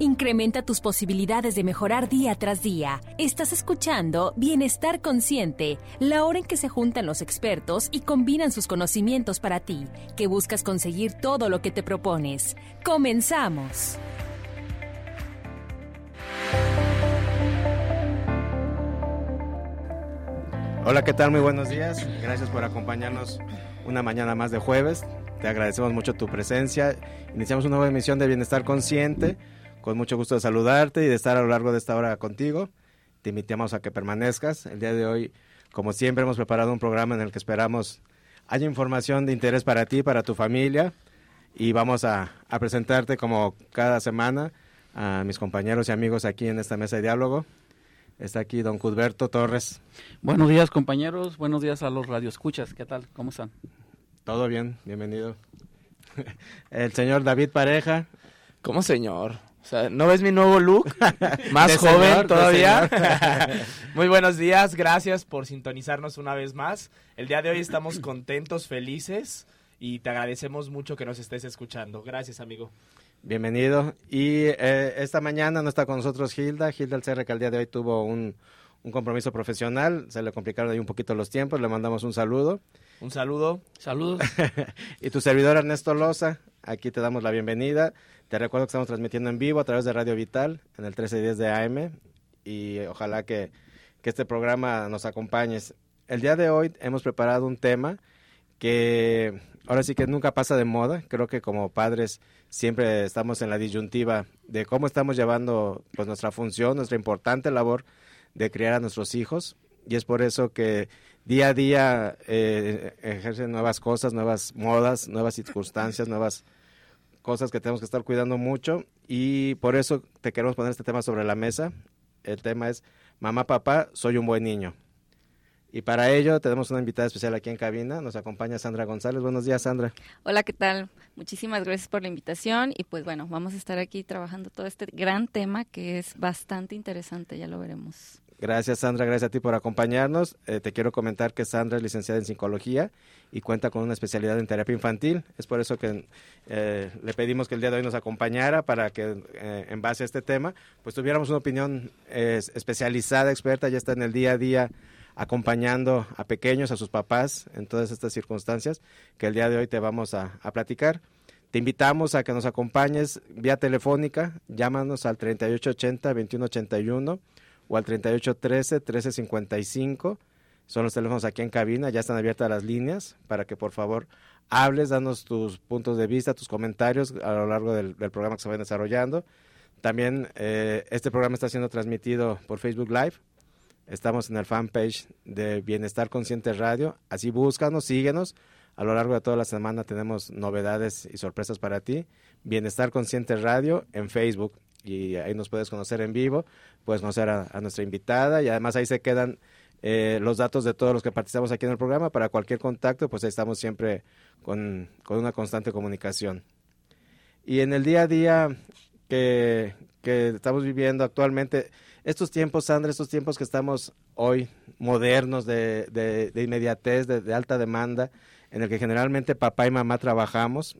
Incrementa tus posibilidades de mejorar día tras día. Estás escuchando Bienestar Consciente, la hora en que se juntan los expertos y combinan sus conocimientos para ti, que buscas conseguir todo lo que te propones. Comenzamos. Hola, ¿qué tal? Muy buenos días. Gracias por acompañarnos una mañana más de jueves. Te agradecemos mucho tu presencia. Iniciamos una nueva emisión de Bienestar Consciente. Con mucho gusto de saludarte y de estar a lo largo de esta hora contigo. Te invitamos a que permanezcas. El día de hoy, como siempre, hemos preparado un programa en el que esperamos haya información de interés para ti, para tu familia. Y vamos a, a presentarte como cada semana a mis compañeros y amigos aquí en esta mesa de diálogo. Está aquí don Cudberto Torres. Buenos días compañeros, buenos días a los radioescuchas, ¿qué tal? ¿Cómo están? Todo bien, bienvenido. El señor David Pareja. ¿Cómo señor? O sea, ¿no ves mi nuevo look? Más joven señor, todavía. Muy buenos días, gracias por sintonizarnos una vez más. El día de hoy estamos contentos, felices y te agradecemos mucho que nos estés escuchando. Gracias, amigo. Bienvenido. Y eh, esta mañana no está con nosotros Hilda. Hilda Alcerre, que el día de hoy tuvo un, un compromiso profesional. Se le complicaron ahí un poquito los tiempos. Le mandamos un saludo. Un saludo. Saludos. y tu servidor Ernesto Loza, aquí te damos la bienvenida. Te recuerdo que estamos transmitiendo en vivo a través de Radio Vital en el 1310 de AM y ojalá que, que este programa nos acompañes. El día de hoy hemos preparado un tema que ahora sí que nunca pasa de moda. Creo que como padres siempre estamos en la disyuntiva de cómo estamos llevando pues nuestra función, nuestra importante labor de criar a nuestros hijos. Y es por eso que día a día eh, ejercen nuevas cosas, nuevas modas, nuevas circunstancias, nuevas cosas que tenemos que estar cuidando mucho. Y por eso te queremos poner este tema sobre la mesa. El tema es, mamá, papá, soy un buen niño. Y para ello tenemos una invitada especial aquí en cabina. Nos acompaña Sandra González. Buenos días, Sandra. Hola, ¿qué tal? Muchísimas gracias por la invitación y pues bueno, vamos a estar aquí trabajando todo este gran tema que es bastante interesante, ya lo veremos. Gracias, Sandra. Gracias a ti por acompañarnos. Eh, te quiero comentar que Sandra es licenciada en psicología y cuenta con una especialidad en terapia infantil. Es por eso que eh, le pedimos que el día de hoy nos acompañara para que, eh, en base a este tema, pues tuviéramos una opinión especializada, experta. Ya está en el día a día acompañando a pequeños, a sus papás en todas estas circunstancias que el día de hoy te vamos a, a platicar. Te invitamos a que nos acompañes vía telefónica, llámanos al 3880-2181 o al 3813-1355. Son los teléfonos aquí en cabina, ya están abiertas las líneas para que por favor hables, danos tus puntos de vista, tus comentarios a lo largo del, programa que se va desarrollando. También eh, este programa está siendo transmitido por Facebook Live. Estamos en el fanpage de Bienestar Consciente Radio. Así búscanos, síguenos. A lo largo de toda la semana tenemos novedades y sorpresas para ti. Bienestar Consciente Radio en Facebook. Y ahí nos puedes conocer en vivo, puedes conocer a, nuestra invitada y además ahí se quedan eh, los datos de todos los que participamos aquí en el programa. Para cualquier contacto, pues ahí estamos siempre con, con una constante comunicación. Y en el día a día que, que estamos viviendo actualmente, estos tiempos, Sandra, estos tiempos que estamos hoy modernos, de, de, de inmediatez, de, alta demanda, en el que generalmente papá y mamá trabajamos,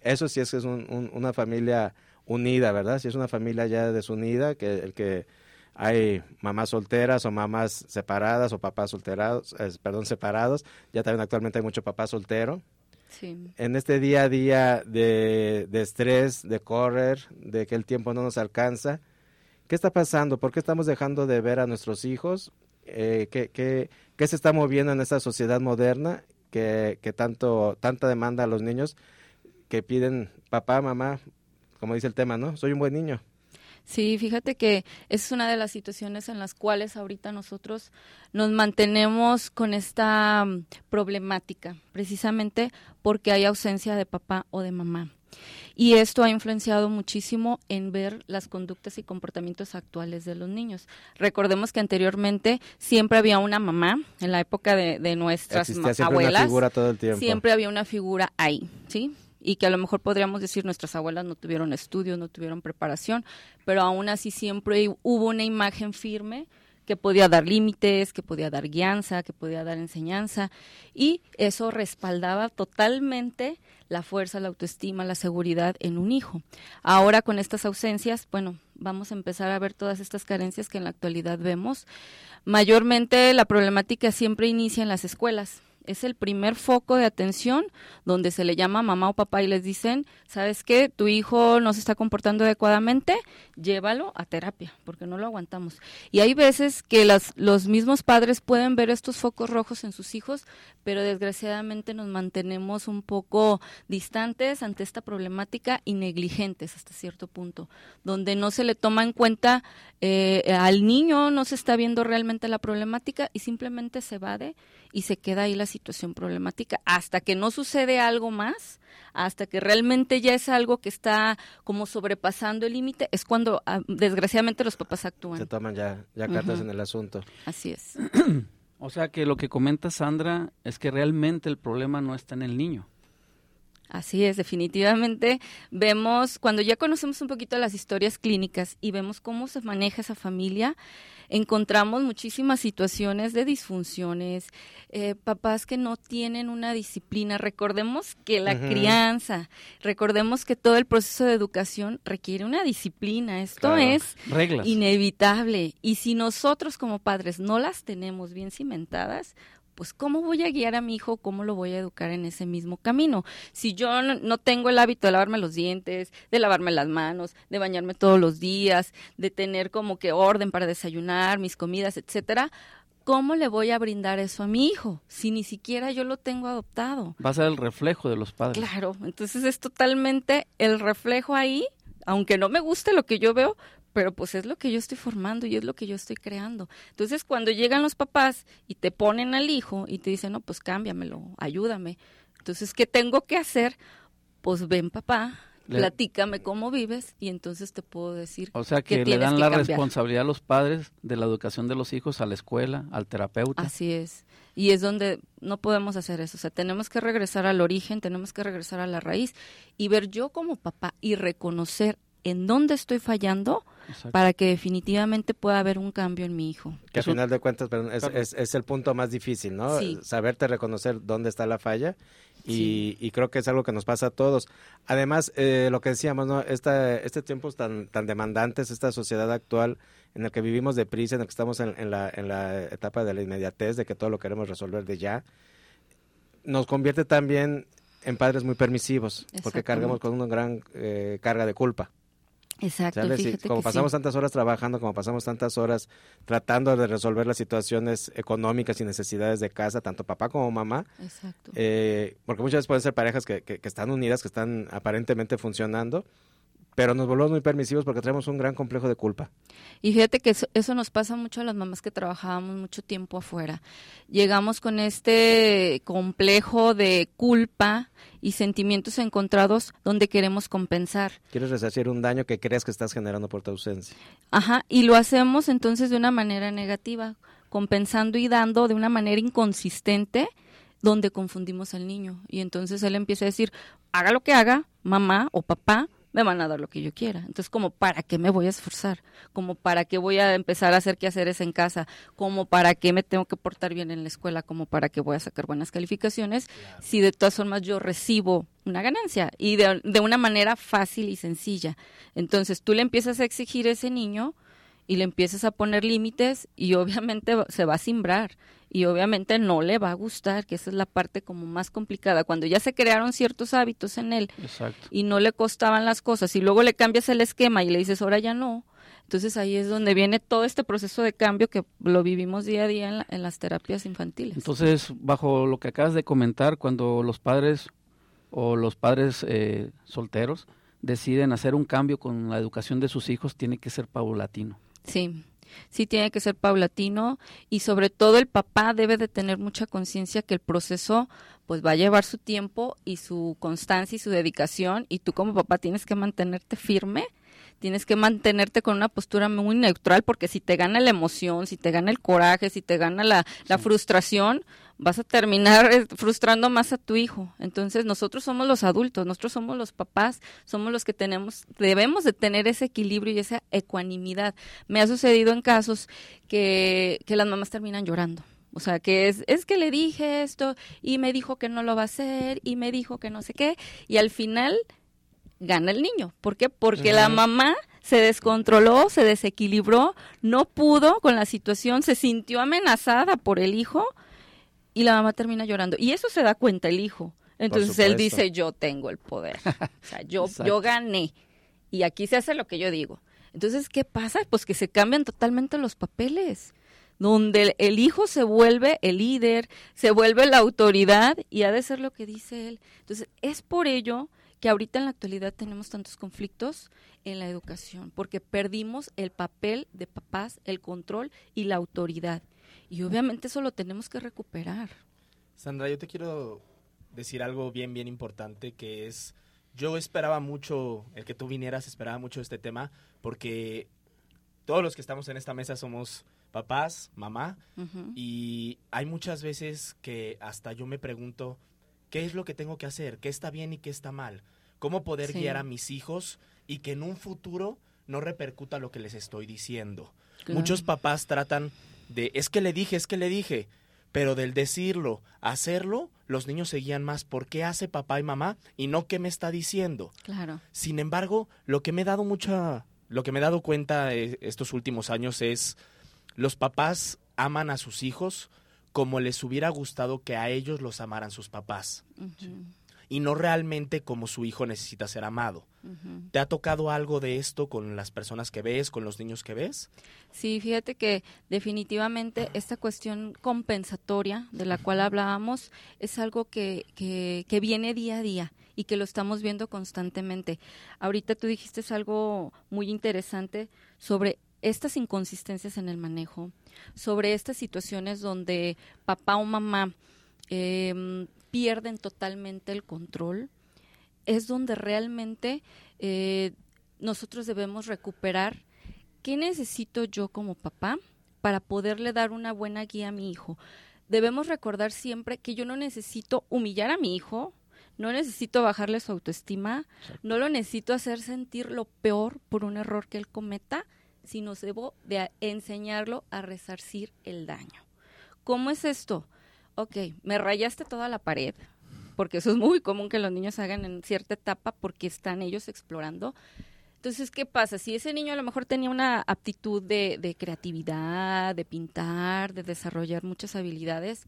eso sí es que es un, una familia unida, ¿verdad? Si es una familia ya desunida, que el que hay mamás solteras o mamás separadas o papás solterados, eh, perdón, separados, ya también actualmente hay mucho papá soltero. Sí. En este día a día de, de estrés, de correr, de que el tiempo no nos alcanza, ¿qué está pasando? ¿Por qué estamos dejando de ver a nuestros hijos? Eh, ¿qué, qué, qué, se está moviendo en esta sociedad moderna que, que tanto, tanta demanda a los niños que piden papá, mamá, como dice el tema, ¿no? Soy un buen niño. Sí, fíjate que es una de las situaciones en las cuales ahorita nosotros nos mantenemos con esta mm, problemática, precisamente porque hay ausencia de papá o de mamá. Y esto ha influenciado muchísimo en ver las conductas y comportamientos actuales de los niños. Recordemos que anteriormente siempre había una mamá, en la época de, de nuestras Existía siempre abuelas, una figura todo el tiempo. siempre había una figura ahí, ¿sí? Y que a lo mejor podríamos decir nuestras abuelas no tuvieron estudios, no tuvieron preparación, pero aún así siempre hubo una imagen firme que podía dar límites, que podía dar guianza, que podía dar enseñanza y eso respaldaba totalmente la fuerza, la autoestima, la seguridad en un hijo. Ahora con estas ausencias, bueno, vamos a empezar a ver todas estas carencias que en la actualidad vemos. Mayormente la problemática siempre inicia en las escuelas es el primer foco de atención donde se le llama mamá o papá y les dicen, ¿sabes qué? Tu hijo no se está comportando adecuadamente, llévalo a terapia, porque no lo aguantamos. Y hay veces que las, los mismos padres pueden ver estos focos rojos en sus hijos, pero desgraciadamente nos mantenemos un poco distantes ante esta problemática y negligentes hasta cierto punto, donde no se le toma en cuenta eh, al niño, no se está viendo realmente la problemática y simplemente se evade y se queda ahí la situación problemática hasta que no sucede algo más, hasta que realmente ya es algo que está como sobrepasando el límite, es cuando ah, desgraciadamente los papás actúan. Se toman ya, ya cartas en el asunto. Así es. o sea que lo que comenta Sandra es que realmente el problema no está en el niño. Así es, definitivamente vemos, cuando ya conocemos un poquito las historias clínicas y vemos cómo se maneja esa familia, encontramos muchísimas situaciones de disfunciones, eh, papás que no tienen una disciplina. Recordemos que la crianza, recordemos que todo el proceso de educación requiere una disciplina. Esto es inevitable. Y si nosotros como padres no las tenemos bien cimentadas, pues ¿cómo voy a guiar a mi hijo? ¿Cómo lo voy a educar en ese mismo camino? Si yo no, tengo el hábito de lavarme los dientes, de lavarme las manos, de bañarme todos los días, de tener como que orden para desayunar, mis comidas, etcétera, ¿cómo le voy a brindar eso a mi hijo si ni siquiera yo lo tengo adoptado? Va a ser el reflejo de los padres. Claro, entonces es totalmente el reflejo ahí, aunque no me guste lo que yo veo, pero pues es lo que yo estoy formando y es lo que yo estoy creando. Entonces, cuando llegan los papás y te ponen al hijo y te dicen, no, pues cámbiamelo, ayúdame. Entonces, ¿qué tengo que hacer? Pues ven, papá, platícame cómo vives y entonces te puedo decir. O sea que le dan la responsabilidad a los padres de la educación de los hijos a la escuela, al terapeuta. Así es. Y es donde no podemos hacer eso. O sea, tenemos que regresar al origen, tenemos que regresar a la raíz y ver yo como papá y reconocer en dónde estoy fallando para que definitivamente pueda haber un cambio en mi hijo. Que al final de cuentas es, es, el punto más difícil, ¿no? Saberte reconocer dónde está la falla y, creo que es algo que nos pasa a todos. Además, eh, lo que decíamos, ¿no? Esta, este tiempos tan, tan demandantes, esta sociedad actual en el que vivimos deprisa, en el que estamos en, en, la, en la etapa de la inmediatez, de que todo lo queremos resolver de ya, nos convierte también en padres muy permisivos, porque cargamos con una gran eh, carga de culpa. Exacto. como pasamos tantas horas trabajando, como pasamos tantas horas tratando de resolver las situaciones económicas y necesidades de casa, tanto papá como mamá. Exacto. Eh, porque muchas veces pueden ser parejas que, que, están unidas, que están aparentemente funcionando, pero nos volvemos muy permisivos porque tenemos un gran complejo de culpa. Y fíjate que eso, nos pasa mucho a las mamás que trabajábamos mucho tiempo afuera. Llegamos con este complejo de culpa y sentimientos encontrados donde queremos compensar. Quieres resarcir un daño que crees que estás generando por tu ausencia. Ajá, y lo hacemos entonces de una manera negativa, compensando y dando de una manera inconsistente donde confundimos al niño. Y entonces él empieza a decir, haga lo que haga, mamá o papá, me van a dar lo que yo quiera. Entonces, como para qué me voy a esforzar, como para qué voy a empezar a hacer quehaceres en casa, como para qué me tengo que portar bien en la escuela, como para qué voy a sacar buenas calificaciones, si de todas formas yo recibo una ganancia y de, de una manera fácil y sencilla. Entonces, tú le empiezas a exigir a ese niño y le empiezas a poner límites y obviamente se va a simbrar y obviamente no le va a gustar, que esa es la parte como más complicada, cuando ya se crearon ciertos hábitos en él y no le costaban las cosas y luego le cambias el esquema y le dices ahora ya no, entonces ahí es donde viene todo este proceso de cambio que lo vivimos día a día en, las terapias infantiles. Entonces, bajo lo que acabas de comentar, cuando los padres o los padres eh, solteros deciden hacer un cambio con la educación de sus hijos, tiene que ser paulatino. Sí, sí tiene que ser paulatino y sobre todo el papá debe de tener mucha conciencia que el proceso pues va a llevar su tiempo y su constancia y su dedicación y tú como papá tienes que mantenerte firme, tienes que mantenerte con una postura muy neutral porque si te gana la emoción, si te gana el coraje, si te gana la, la frustración, vas a terminar frustrando más a tu hijo. Entonces, nosotros somos los adultos, nosotros somos los papás, somos los que tenemos, debemos de tener ese equilibrio y esa ecuanimidad. Me ha sucedido en casos que, que las mamás terminan llorando. O sea, que es, es que le dije esto y me dijo que no lo va a hacer y me dijo que no sé qué. Y al final gana el niño. ¿Por qué? Porque la mamá se descontroló, se desequilibró, no pudo con la situación, se sintió amenazada por el hijo y la mamá termina llorando. Y eso se da cuenta el hijo. Entonces él dice, yo tengo el poder. O sea, yo, yo gané. Y aquí se hace lo que yo digo. Entonces, ¿qué pasa? Pues que se cambian totalmente los papeles donde el hijo se vuelve el líder, se vuelve la autoridad y ha de ser lo que dice él. Entonces, es por ello que ahorita en la actualidad tenemos tantos conflictos en la educación, porque perdimos el papel de papás, el control y la autoridad. Y obviamente eso lo tenemos que recuperar. Sandra, yo te quiero decir algo bien, bien importante, que es, yo esperaba mucho, el que tú vinieras, esperaba mucho este tema, porque todos los que estamos en esta mesa somos papás, mamá, y hay muchas veces que hasta yo me pregunto, ¿qué es lo que tengo que hacer? ¿Qué está bien y qué está mal? ¿Cómo poder guiar a mis hijos y que en un futuro no repercuta lo que les estoy diciendo? Muchos papás tratan de, es que le dije, es que le dije, pero del decirlo, hacerlo, los niños seguían más por qué hace papá y mamá y no qué me está diciendo. Claro. Sin embargo, lo que me he dado mucha, lo que me he dado cuenta eh, estos últimos años es los papás aman a sus hijos como les hubiera gustado que a ellos los amaran sus papás. Y no realmente como su hijo necesita ser amado. ¿Te ha tocado algo de esto con las personas que ves, con los niños que ves? Sí, fíjate que definitivamente esta cuestión compensatoria de la cual hablábamos es algo que, que, que viene día a día y que lo estamos viendo constantemente. Ahorita tú dijiste algo muy interesante sobre estas inconsistencias en el manejo, sobre estas situaciones donde papá o mamá em, pierden totalmente el control, es donde realmente eh, nosotros debemos recuperar qué necesito yo como papá para poderle dar una buena guía a mi hijo. Debemos recordar siempre que yo no necesito humillar a mi hijo, no necesito bajarle su autoestima, no lo necesito hacer sentir lo peor por un error que él cometa, sino debo de enseñarlo a resarcir el daño. ¿Cómo es esto? Ok, me rayaste toda la pared, porque eso es muy común que los niños hagan en cierta etapa porque están ellos explorando. Entonces, ¿qué pasa? Si ese niño a lo mejor tenía una aptitud de, de creatividad, de pintar, de desarrollar muchas habilidades,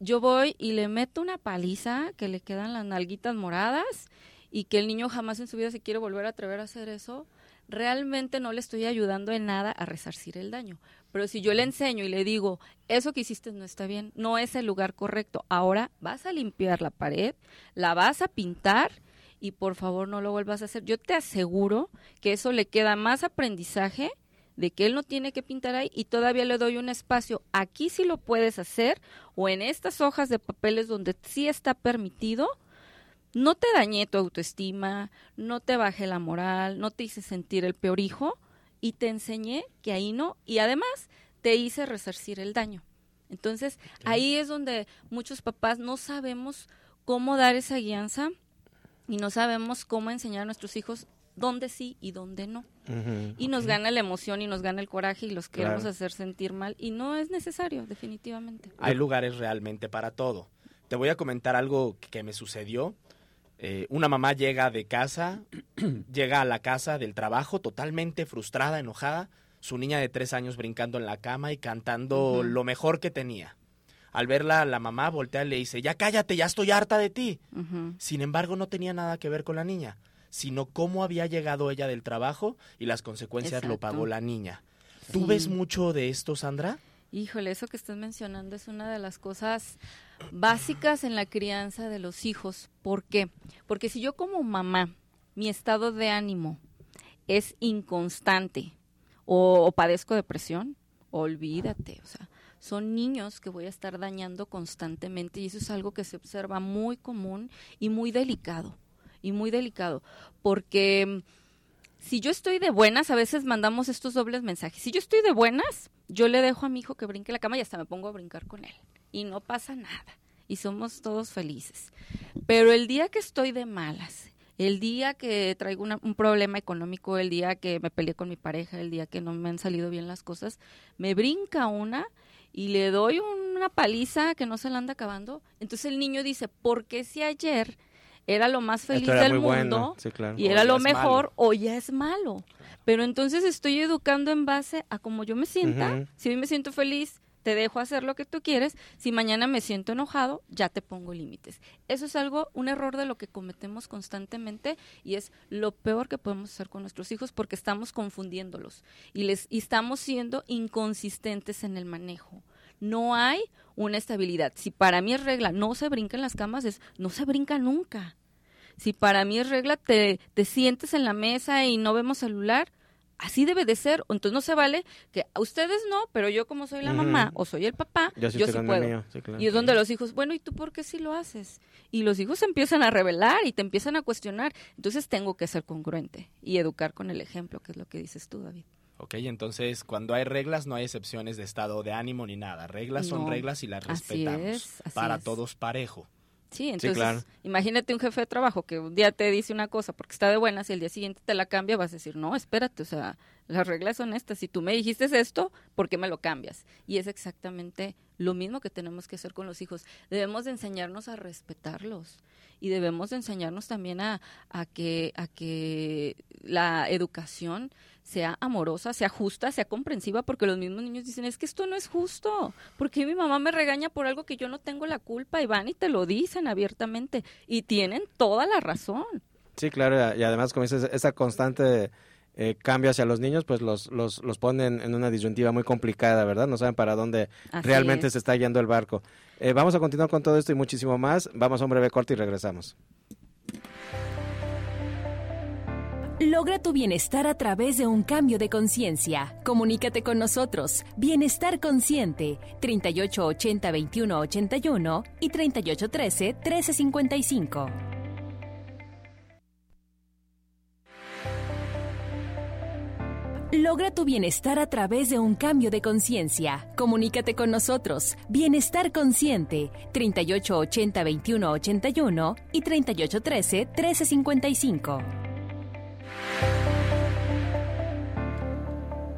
yo voy y le meto una paliza que le quedan las nalguitas moradas y que el niño jamás en su vida se quiere volver a atrever a hacer eso, realmente no le estoy ayudando en nada a resarcir el daño. Pero si yo le enseño y le digo, eso que hiciste no está bien, no es el lugar correcto, ahora vas a limpiar la pared, la vas a pintar y por favor no lo vuelvas a hacer. Yo te aseguro que eso le queda más aprendizaje de que él no tiene que pintar ahí y todavía le doy un espacio. Aquí sí lo puedes hacer o en estas hojas de papeles donde sí está permitido no te dañé tu autoestima, no te bajé la moral, no te hice sentir el peor hijo y te enseñé que ahí no y además te hice resarcir el daño. Entonces, ahí es donde muchos papás no sabemos cómo dar esa guianza y no sabemos cómo enseñar a nuestros hijos dónde sí y dónde no. y nos gana la emoción y nos gana el coraje y los queremos hacer sentir mal y no es necesario, definitivamente. Hay lugares realmente para todo. Te voy a comentar algo que me sucedió. Eh, una mamá llega de casa, llega a la casa del trabajo totalmente frustrada, enojada, su niña de tres años brincando en la cama y cantando lo mejor que tenía. Al verla, la mamá voltea y le dice, ya cállate, ya estoy harta de ti. Sin embargo, no tenía nada que ver con la niña, sino cómo había llegado ella del trabajo y las consecuencias lo pagó la niña. ¿Tú ves mucho de esto, Sandra? Híjole, eso que estás mencionando es una de las cosas básicas en la crianza de los hijos. ¿Por qué? Porque si yo como mamá, mi estado de ánimo es inconstante o, padezco depresión, olvídate, o sea, son niños que voy a estar dañando constantemente y eso es algo que se observa muy común y muy delicado, y muy delicado, porque mm, si yo estoy de buenas, a veces mandamos estos dobles mensajes, si yo estoy de buenas, yo le dejo a mi hijo que brinque la cama y hasta me pongo a brincar con él y no pasa nada y somos todos felices. Pero el día que estoy de malas, el día que traigo un problema económico, el día que me peleé con mi pareja, el día que no me han salido bien las cosas, me brinca una y le doy una paliza que no se la anda acabando. Entonces el niño dice, ¿por qué si ayer era lo más feliz del mundo y era lo mejor, hoy ya es malo? Pero entonces estoy educando en base a cómo yo me sienta. Si hoy me siento feliz, te dejo hacer lo que tú quieres, si mañana me siento enojado, ya te pongo límites. Eso es algo, un error de lo que cometemos constantemente y es lo peor que podemos hacer con nuestros hijos porque estamos confundiéndolos y les y estamos siendo inconsistentes en el manejo. No hay una estabilidad. Si para mí es regla no se brinca en las camas, es no se brinca nunca. Si para mí es regla te, te sientes en la mesa y no vemos celular, así debe de ser. Entonces no se vale que a ustedes no, pero yo como soy la mamá o soy el papá, yo, sí puedo. Y es donde los hijos, bueno, ¿y tú por qué sí lo haces? Y los hijos empiezan a revelar y te empiezan a cuestionar. Entonces tengo que ser congruente y educar con el ejemplo, que es lo que dices tú, David. Ok, entonces cuando hay reglas no hay excepciones de estado de ánimo ni nada. Reglas son reglas y las respetamos. para todos parejo. Sí, entonces imagínate un jefe de trabajo que un día te dice una cosa porque está de buenas y el día siguiente te la cambia, vas a decir, no, espérate, o sea, las reglas son estas. Si tú me dijiste esto, ¿por qué me lo cambias? Y es exactamente lo mismo que tenemos que hacer con los hijos. Debemos de enseñarnos a respetarlos y debemos de enseñarnos también a, a, que, a que la educación sea amorosa, sea justa, sea comprensiva, porque los mismos niños dicen, es que esto no es justo, porque mi mamá me regaña por algo que yo no tengo la culpa y van y te lo dicen abiertamente y tienen toda la razón. Sí, claro, y además como dices, esa constante eh, cambio hacia los niños, pues los, los, los ponen en una disyuntiva muy complicada, ¿verdad? No saben para dónde realmente se está yendo el barco. Eh, vamos a continuar con todo esto y muchísimo más. Vamos a un breve corte y regresamos. Logra tu bienestar a través de un cambio de conciencia. Comunícate con nosotros. Bienestar Consciente, 3880-2181 y 3813-1355. Logra tu bienestar a través de un cambio de conciencia. Comunícate con nosotros. Bienestar Consciente, 3880-2181 y 3813-1355.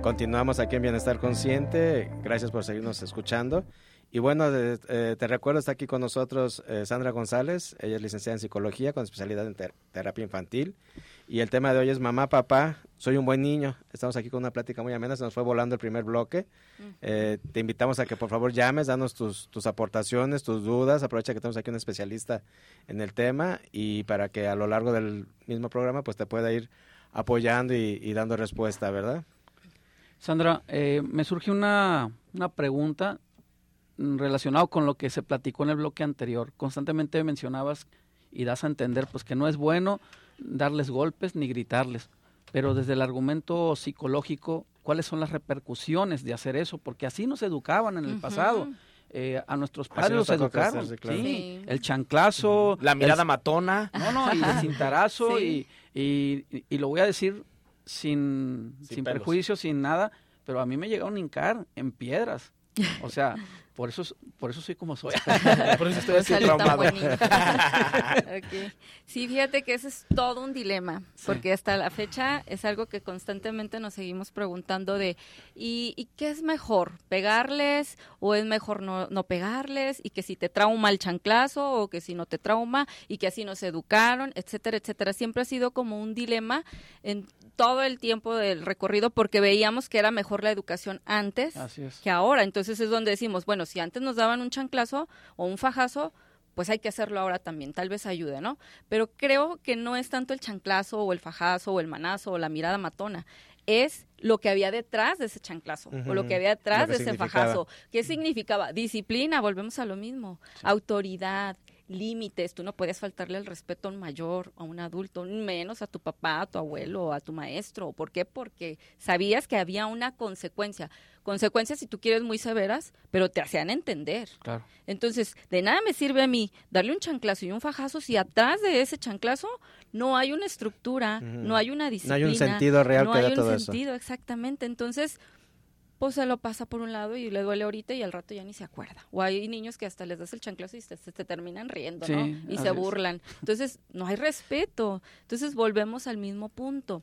Continuamos aquí en Bienestar Consciente. Gracias por seguirnos escuchando. Y bueno, eh, te recuerdo, está aquí con nosotros eh, Sandra González. Ella es licenciada en psicología con especialidad en terapia infantil. Y el tema de hoy es mamá, papá, soy un buen niño. Estamos aquí con una plática muy amena. Se nos fue volando el primer bloque. Eh, te invitamos a que por favor llames, danos tus, tus aportaciones, tus dudas. Aprovecha que tenemos aquí un especialista en el tema y para que a lo largo del mismo programa pues te pueda ir apoyando y, dando respuesta, ¿verdad? Sandra, eh, me surge una, pregunta relacionada con lo que se platicó en el bloque anterior. Constantemente mencionabas y das a entender pues que no es bueno darles golpes ni gritarles, pero desde el argumento psicológico, ¿cuáles son las repercusiones de hacer eso? Porque así nos educaban en el pasado. Eh, a nuestros padres los educaron. sí. El chanclazo. La mirada matona. No, no, y el cintarazo y, y, y, lo voy a decir sin, sin, sin sin nada, pero a mí me llegaron a hincar en piedras. O sea, por eso, por eso soy como soy. por eso estoy así traumado. Sí, fíjate que ese es todo un dilema, porque hasta la fecha es algo que constantemente nos seguimos preguntando de, ¿y, qué es mejor? ¿Pegarles o es mejor no, no, pegarles? Y que si te trauma el chanclazo o que si no te trauma y que así nos educaron, etcétera, etcétera. Siempre ha sido como un dilema en todo el tiempo del recorrido porque veíamos que era mejor la educación antes que ahora. Entonces es donde decimos, bueno, si antes nos daban un chanclazo o un fajazo, pues hay que hacerlo ahora también, tal vez ayude, ¿no? Pero creo que no es tanto el chanclazo o el fajazo o el manazo o la mirada matona, es lo que había detrás de ese chanclazo o lo que había detrás de ese fajazo. ¿Qué significaba? Disciplina, volvemos a lo mismo, autoridad, límites, tú no puedes faltarle el respeto a un mayor, a un adulto, menos a tu papá, a tu abuelo, a tu maestro. ¿Por qué? Porque sabías que había una consecuencia. Consecuencias, si tú quieres, muy severas, pero te hacían entender. Claro. Entonces, de nada me sirve a mí darle un chanclazo y un fajazo si atrás de ese chanclazo no hay una estructura, no hay una disciplina. No hay un sentido real no que hay un sentido, exactamente. Entonces, pues se lo pasa por un lado y le duele ahorita y al rato ya ni se acuerda. O hay niños que hasta les das el chanclazo y se, se te terminan riendo, ¿no? Y se es. burlan. Entonces, no hay respeto. Entonces, volvemos al mismo punto.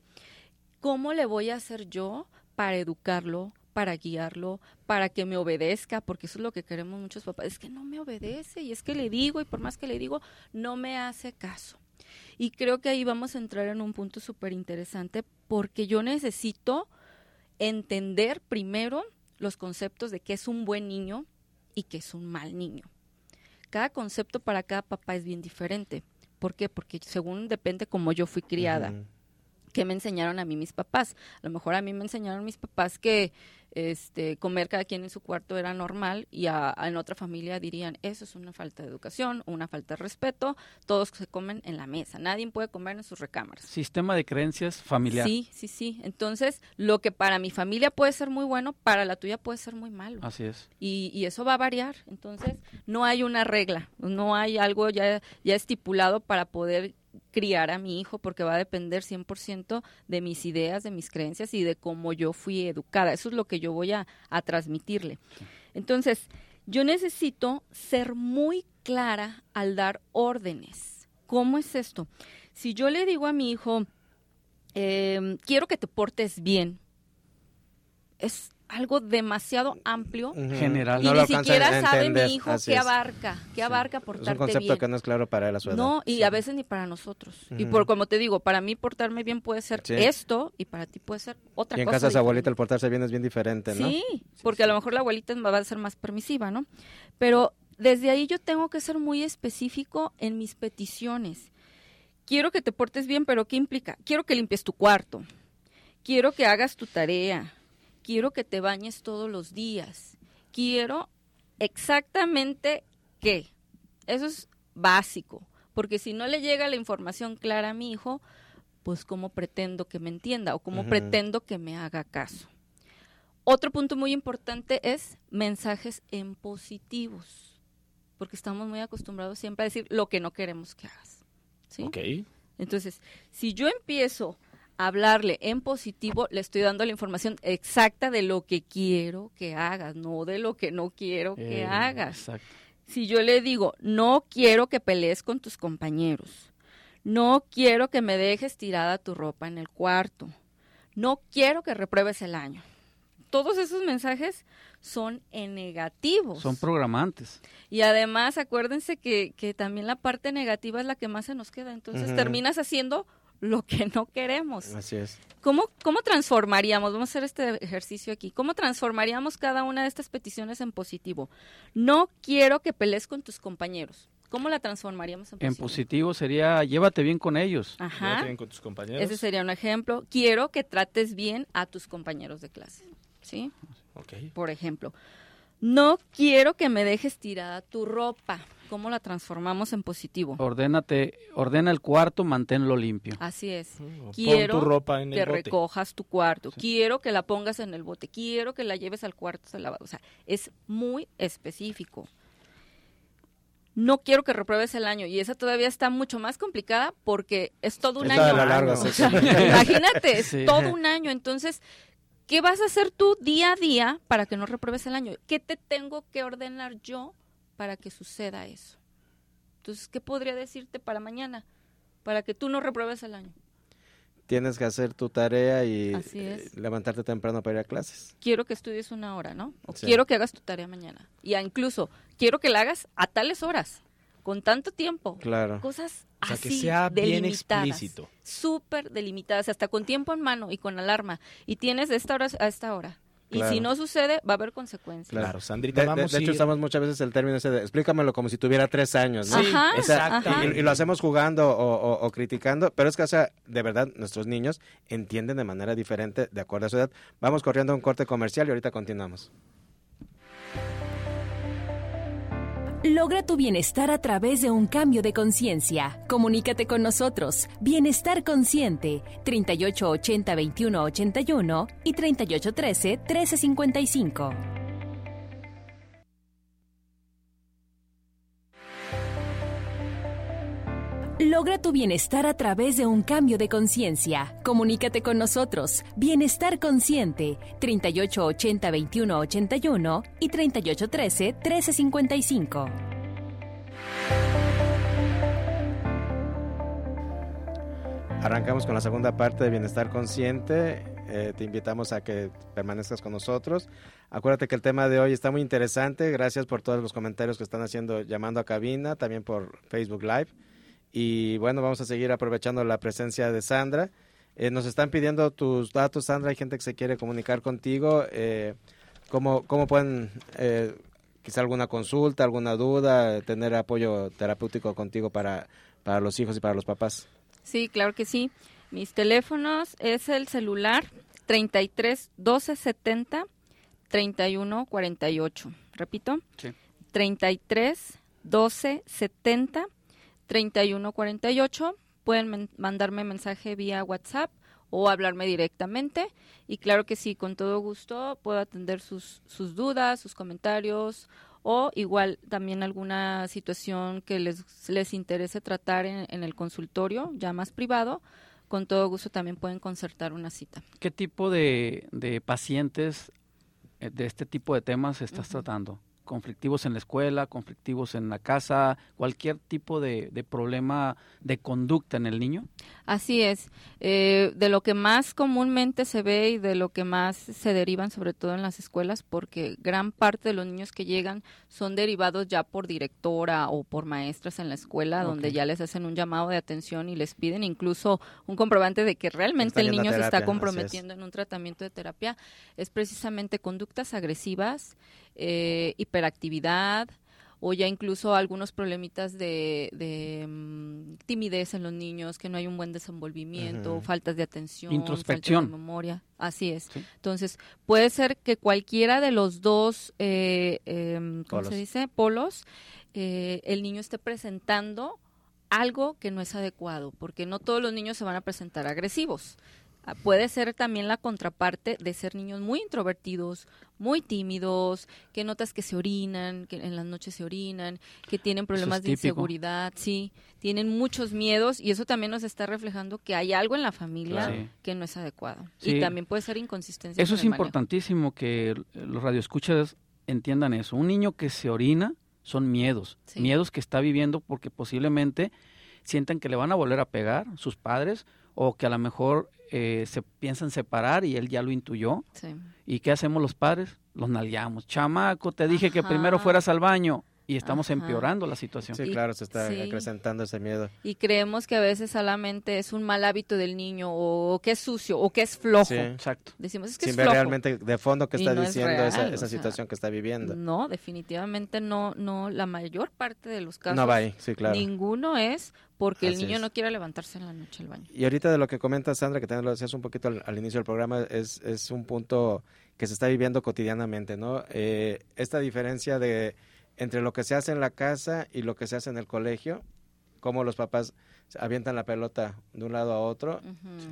¿Cómo le voy a hacer yo para educarlo, para guiarlo, para que me obedezca? Porque eso es lo que queremos muchos papás. Es que no me obedece y es que le digo y por más que le digo, no me hace caso. Y creo que ahí vamos a entrar en un punto súper interesante porque yo necesito entender primero los conceptos de qué es un buen niño y qué es un mal niño. Cada concepto para cada papá es bien diferente. ¿Por qué? Porque según depende cómo yo fui criada que me enseñaron a mí mis papás. A lo mejor a mí me enseñaron mis papás que este, comer cada quien en su cuarto era normal y a, a- en otra familia dirían, eso es una falta de educación, una falta de respeto, todos se comen en la mesa, nadie puede comer en sus recámaras. Sistema de creencias familiar. Sí, sí, sí. Entonces, lo que para mi familia puede ser muy bueno, para la tuya puede ser muy malo Así es. y, y eso va a variar. Entonces, no hay una regla, no hay algo ya, ya estipulado para poder criar a mi hijo porque va a depender 100% de mis ideas, de mis creencias y de cómo yo fui educada. Eso es lo que yo voy a, a transmitirle. Entonces, yo necesito ser muy clara al dar órdenes. ¿Cómo es esto? Si yo le digo a mi hijo, em, quiero que te portes bien, es algo demasiado amplio. General. y No ni siquiera sabe entender, mi hijo así qué es. abarca, qué abarca Es portarte un concepto bien. que no es claro para él a su edad. No, y Sí. a veces ni para nosotros. Y por como te digo, para mí portarme bien puede ser Sí. esto y para ti puede ser otra Y en cosa. casa de su abuelita el portarse bien es bien diferente, ¿no? Sí, porque a lo mejor la abuelita va a ser más permisiva, ¿no? Pero desde ahí yo tengo que ser muy específico en mis peticiones. Quiero que te portes bien, pero ¿qué implica? Quiero que limpies tu cuarto. Quiero que hagas tu tarea. Quiero que te bañes todos los días. Quiero exactamente qué. Eso es básico, porque si no le llega la información clara a mi hijo, pues cómo pretendo que me entienda o cómo pretendo que me haga caso. Otro punto muy importante es mensajes en positivos, porque estamos muy acostumbrados siempre a decir lo que no queremos que hagas. ¿sí? Ok. Entonces, si yo empiezo hablarle en positivo, le estoy dando la información exacta de lo que quiero que hagas, no de lo que no quiero que Eh, hagas. Exacto. Si yo le digo, no quiero que pelees con tus compañeros, no quiero que me dejes tirada tu ropa en el cuarto, no quiero que repruebes el año. Todos esos mensajes son en negativos. Son programantes. Y además, acuérdense que, que también la parte negativa es la que más se nos queda. Entonces terminas haciendo lo que no queremos. Así es. ¿Cómo, ¿Cómo transformaríamos? Vamos a hacer este ejercicio aquí. ¿Cómo transformaríamos cada una de estas peticiones en positivo? No quiero que pelees con tus compañeros. ¿Cómo la transformaríamos en En positivo? positivo sería llévate bien con ellos. Ajá. Llévate bien con tus compañeros. Ese sería un ejemplo. Quiero que trates bien a tus compañeros de clase. ¿Sí? Ok. Por ejemplo, no quiero que me dejes tirada tu ropa. ¿Cómo la transformamos en positivo? Ordénate, ordena el cuarto, manténlo limpio. Así es. Mm, Quiero Pon tu ropa en que el bote. recojas tu cuarto. Quiero que la pongas en el bote. Quiero que la lleves al cuarto de lavado. O sea, es muy específico. No quiero que repruebes el año. Y esa todavía está mucho más complicada porque es todo un año. la larga, O sí. sea, imagínate, es Sí. todo un año. Entonces, ¿qué vas a hacer tú día a día para que no repruebes el año? ¿Qué te tengo que ordenar yo para que suceda eso? Entonces, ¿qué podría decirte para mañana? Para que tú no repruebes el año. Tienes que hacer tu tarea y eh, levantarte temprano para ir a clases. quiero que estudies una hora, ¿no? O Sí. quiero que hagas tu tarea mañana. Y incluso quiero que la hagas a tales horas, con tanto tiempo. Claro. Cosas O sea, así que sea bien delimitadas, explícito. Súper delimitadas, hasta con tiempo en mano y con alarma. Y tienes de esta hora a esta hora. Y Claro. si no sucede, va a haber consecuencias. Claro, Sandrita, De, de- vamos de a hecho, ir- usamos muchas veces el término ese de explícamelo como si tuviera tres años, ¿no? Sí, Ajá, O sea, exactamente. y, y lo hacemos jugando o, o- o criticando, pero es que, o sea, de verdad, nuestros niños entienden de manera diferente de acuerdo a su edad. Vamos corriendo a un corte comercial y ahorita continuamos. Logra tu bienestar a través de un cambio de conciencia. Comunícate con nosotros. Bienestar Consciente, 3880-2181 y 3813-1355. Logra tu bienestar a través de un cambio de conciencia. Comunícate con nosotros. Bienestar Consciente, 3880 2181 y 3813 1355. Arrancamos con la segunda parte de Bienestar Consciente. Eh, te invitamos a que permanezcas con nosotros. Acuérdate que el tema de hoy está muy interesante. Gracias por todos los comentarios que están haciendo llamando a cabina, también por Facebook Live. Y bueno, vamos a seguir aprovechando la presencia de Sandra. Eh, nos están pidiendo tus datos, Sandra. Hay gente que se quiere comunicar contigo. Eh, ¿cómo, ¿Cómo pueden, eh, quizá alguna consulta, alguna duda, tener apoyo terapéutico contigo para, para los hijos y para los papás? Sí, claro que sí. Mis teléfonos es el celular 33 12 70 31 48. Repito. Sí. 33 12 70 3148. Pueden mandarme mensaje vía WhatsApp o hablarme directamente. Y claro que sí, con todo gusto puedo atender sus, sus dudas, sus comentarios o igual también alguna situación que les, les interese tratar en, en el consultorio, ya más privado. Con todo gusto también pueden concertar una cita. ¿Qué tipo de, de pacientes eh, de este tipo de temas estás tratando? Conflictivos en la escuela, conflictivos en la casa, cualquier tipo de, problema de conducta en el niño? Así es. Eh, de lo que más comúnmente se ve y de lo que más se derivan, sobre todo en las escuelas, porque gran parte de los niños que llegan son derivados ya por directora o por maestras en la escuela, donde ya les hacen un llamado de atención y les piden incluso un comprobante de que realmente el niño se está comprometiendo en un tratamiento de terapia. Es precisamente conductas agresivas, eh, hiperactividad o ya incluso algunos problemitas de, mm, timidez en los niños, que no hay un buen desenvolvimiento, faltas de atención, introspección, de memoria. Así es. Entonces, puede ser que cualquiera de los dos, eh, em, ¿cómo se dice? Polos, eh, el niño esté presentando algo que no es adecuado, porque no todos los niños se van a presentar agresivos. Ah, puede ser también la contraparte de ser niños muy introvertidos, muy tímidos, que notas que se orinan, que en las noches se orinan, que tienen problemas de inseguridad, sí, tienen muchos miedos y eso también nos está reflejando que hay algo en la familia que no es adecuado. Y también puede ser inconsistencia. Eso es importantísimo que los radioescuchas entiendan eso. Un niño que se orina son miedos, miedos que está viviendo porque posiblemente sienten que le van a volver a pegar sus padres o que a lo mejor eh, se piensan separar y él ya lo intuyó. ¿Y qué hacemos los padres? Los nalgueamos. Chamaco, te dije que primero fueras al baño y estamos empeorando la situación. Sí, claro, se está acrecentando ese miedo. Y creemos que a veces solamente es un mal hábito del niño o que es sucio o que es flojo. exacto. Decimos es que Sin es ver realmente de fondo que está diciendo esa, situación que está viviendo. No, definitivamente no, no, la mayor parte de los casos. No va ahí, sí, claro. Ninguno es porque el niño no quiere levantarse en la noche al baño. Y ahorita de lo que comenta Sandra, que también lo decías un poquito al, inicio del programa, es, es un punto que se está viviendo cotidianamente, ¿no? Eh, esta diferencia de entre lo que se hace en la casa y lo que se hace en el colegio, cómo los papás avientan la pelota de un lado a otro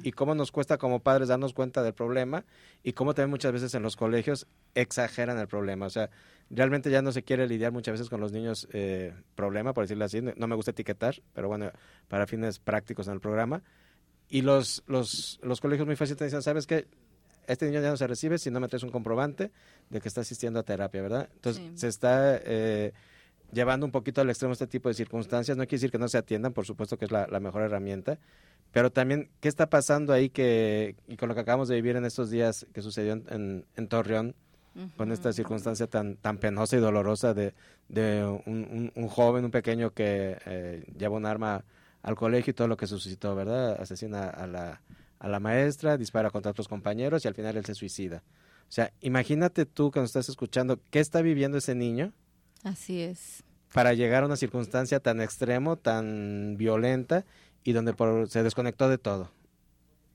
y cómo nos cuesta como padres darnos cuenta del problema y cómo también muchas veces en los colegios exageran el problema. O sea, realmente ya no se quiere lidiar muchas veces con los niños eh, problema, por decirlo así. No me gusta etiquetar, pero bueno, para fines prácticos en el programa. Y los, los, los colegios muy fácilmente dicen, ¿sabes qué? Este niño ya no se recibe si no me traes un comprobante de que está asistiendo a terapia, ¿verdad? Entonces se está eh, llevando un poquito al extremo este tipo de circunstancias. No quiere decir que no se atiendan, por supuesto que es la, mejor herramienta, pero también, ¿qué está pasando ahí que, y con lo que acabamos de vivir en estos días que sucedió en, en, Torreón? con esta circunstancia tan tan penosa y dolorosa de, de un, un, joven, un pequeño que eh, lleva un arma al colegio y todo lo que suscitó, ¿verdad? Asesina a la, a la maestra, dispara contra otros compañeros y al final él se suicida. O sea, imagínate tú que nos estás escuchando, ¿qué está viviendo ese niño? Así es. Para llegar a una circunstancia tan extremo, tan violenta y donde se desconectó de todo.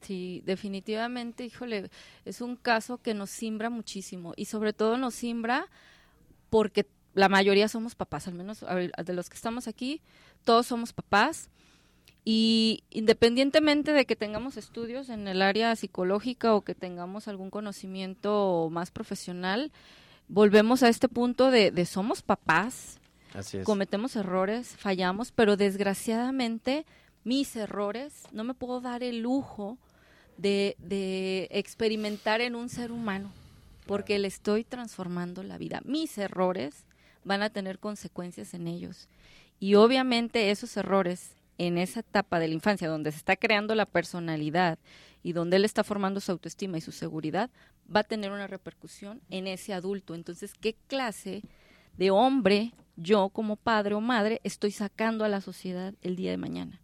Sí, definitivamente, híjole, es un caso que nos simbra muchísimo y sobre todo nos simbra porque la mayoría somos papás, al menos de los que estamos aquí, todos somos papás y independientemente de que tengamos estudios en el área psicológica o que tengamos algún conocimiento más profesional, volvemos a este punto de, somos papás Así es. Cometemos errores, fallamos, pero desgraciadamente mis errores no me puedo dar el lujo de, de experimentar en un ser humano, porque le estoy transformando la vida. Mis errores van a tener consecuencias en ellos. Y obviamente esos errores en esa etapa de la infancia donde se está creando la personalidad y donde él está formando su autoestima y su seguridad, va a tener una repercusión en ese adulto. Entonces, ¿qué clase de hombre yo como padre o madre estoy sacando a la sociedad el día de mañana?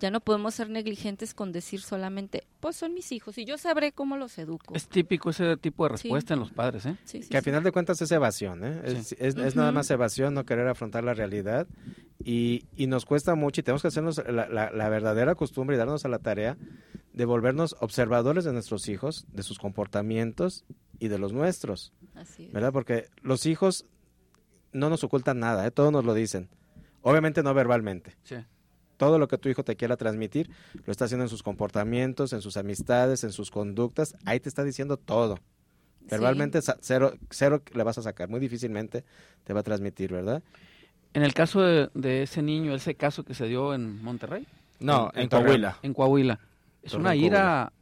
Ya no podemos ser negligentes con decir solamente, pues son mis hijos y yo sabré cómo los educo. Es típico ese tipo de respuesta en los padres, ¿eh? Sí, sí, que al sí. final de cuentas es evasión, ¿eh? Es, Sí. es- es nada más evasión, no querer afrontar la realidad. Y, y nos cuesta mucho y tenemos que hacernos la, la- la verdadera costumbre y darnos a la tarea de volvernos observadores de nuestros hijos, de sus comportamientos y de los nuestros, Así es. ¿verdad? Porque los hijos no nos ocultan nada, ¿eh? Todos nos lo dicen. Obviamente no verbalmente. Sí. Todo lo que tu hijo te quiera transmitir, lo está haciendo en sus comportamientos, en sus amistades, en sus conductas. Ahí te está diciendo todo. Verbalmente cero, cero le vas a sacar, muy difícilmente te va a transmitir, ¿verdad? En el caso de, de ese niño, ese caso que se dio en Monterrey, No, En- en, en Torreón. Coahuila. en Coahuila, es una ira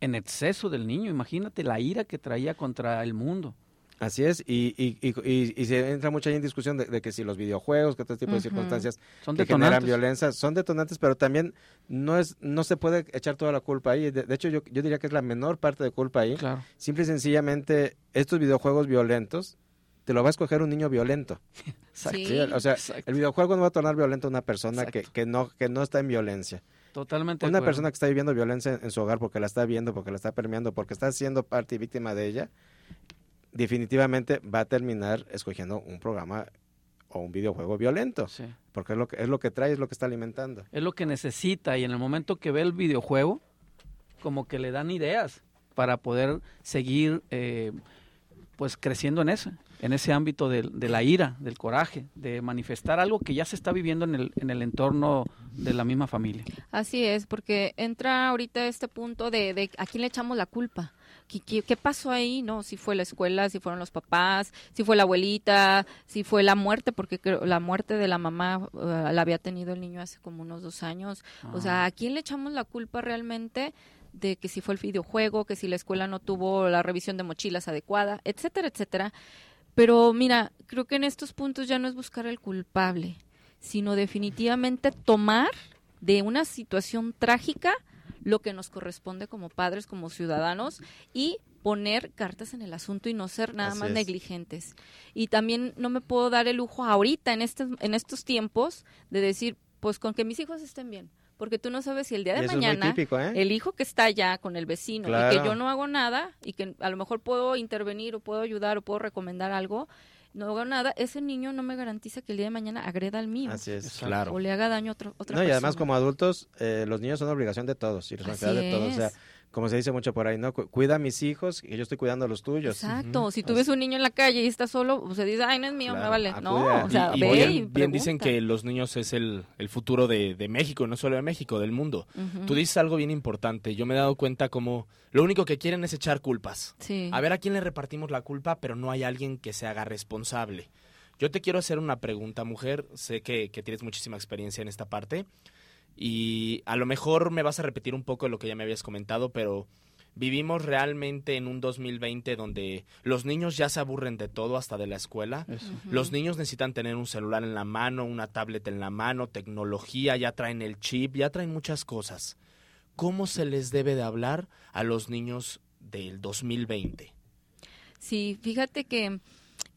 en exceso del niño. Imagínate la ira que traía contra el mundo. Así es, y, y, y, y- y se entra mucho ahí en discusión de, de que si los videojuegos, que otro tipo de circunstancias Son que generan violencia, son detonantes, pero también no es no se puede echar toda la culpa ahí. De, de hecho, yo, yo diría que es la menor parte de culpa ahí. Claro. Simple y sencillamente, estos videojuegos violentos, te lo va a escoger un niño violento. Exacto. Sí. O sea, Exacto. el videojuego no va a tornar violento a una persona que, que no que no está en violencia. Totalmente. Una persona que está viviendo violencia en, en su hogar porque la está viendo, porque la está permeando, porque está siendo parte y víctima de ella, definitivamente va a terminar escogiendo un programa o un videojuego violento, Sí. porque es lo que es lo que trae, es lo que está alimentando. Es lo que necesita y en el momento que ve el videojuego, como que le dan ideas para poder seguir eh, pues creciendo en ese, en ese ámbito del- de, la ira, del coraje, de manifestar algo que ya se está viviendo en el, en el entorno de la misma familia. Así es, porque entra ahorita este punto de, de a quién le echamos la culpa. ¿Qué, pasó ahí? No, si fue la escuela, si fueron los papás, si fue la abuelita, si fue la muerte, porque creo, la muerte de la mamá eh, la había tenido el niño hace como unos dos años. O sea, ¿a quién le echamos la culpa realmente de que si fue el videojuego, que si la escuela no tuvo la revisión de mochilas adecuada, etcétera, etcétera? Pero mira, creo que en estos puntos ya no es buscar el culpable, sino definitivamente tomar de una situación trágica lo que nos corresponde como padres, como ciudadanos y poner cartas en el asunto y no ser nada Así más es. negligentes. Y también no me puedo dar el lujo ahorita en estos en estos tiempos de decir, pues con que mis hijos estén bien, porque tú no sabes si el día de mañana típico, ¿eh? el hijo que está allá con el vecino y que yo no hago nada y que a lo mejor puedo intervenir o puedo ayudar o puedo recomendar algo, no hago nada, ese niño no me garantiza que el día de mañana agreda al mío Así es. Exacto. Claro. o le haga daño a otro, otra No, y además como adultos, eh, los niños son obligación de todos y responsabilidad Así de todos. O sea. Como se dice mucho por ahí, ¿no? Cu- Cuida a mis hijos y yo estoy cuidando a los tuyos. Exacto, si tú ves un niño en la calle y está solo, pues se dice, ay, no es mío, me Claro, vale. acude No, o sea, y, y ve bien, y bien dicen que los niños es el, el futuro de, de México, no solo de México, del mundo. Tú dices algo bien importante. Yo me he dado cuenta como lo único que quieren es echar culpas. Sí. A ver a quién le repartimos la culpa, pero no hay alguien que se haga responsable. Yo te quiero hacer una pregunta, mujer. Sé que, que tienes muchísima experiencia en esta parte. Y a lo mejor me vas a repetir un poco lo que ya me habías comentado, pero vivimos realmente en un 2020 donde los niños ya se aburren de todo, hasta de la escuela. Los niños necesitan tener un celular en la mano, una tablet en la mano, tecnología, ya traen el chip, ya traen muchas cosas. ¿Cómo se les debe de hablar a los niños del 2020? Sí, fíjate que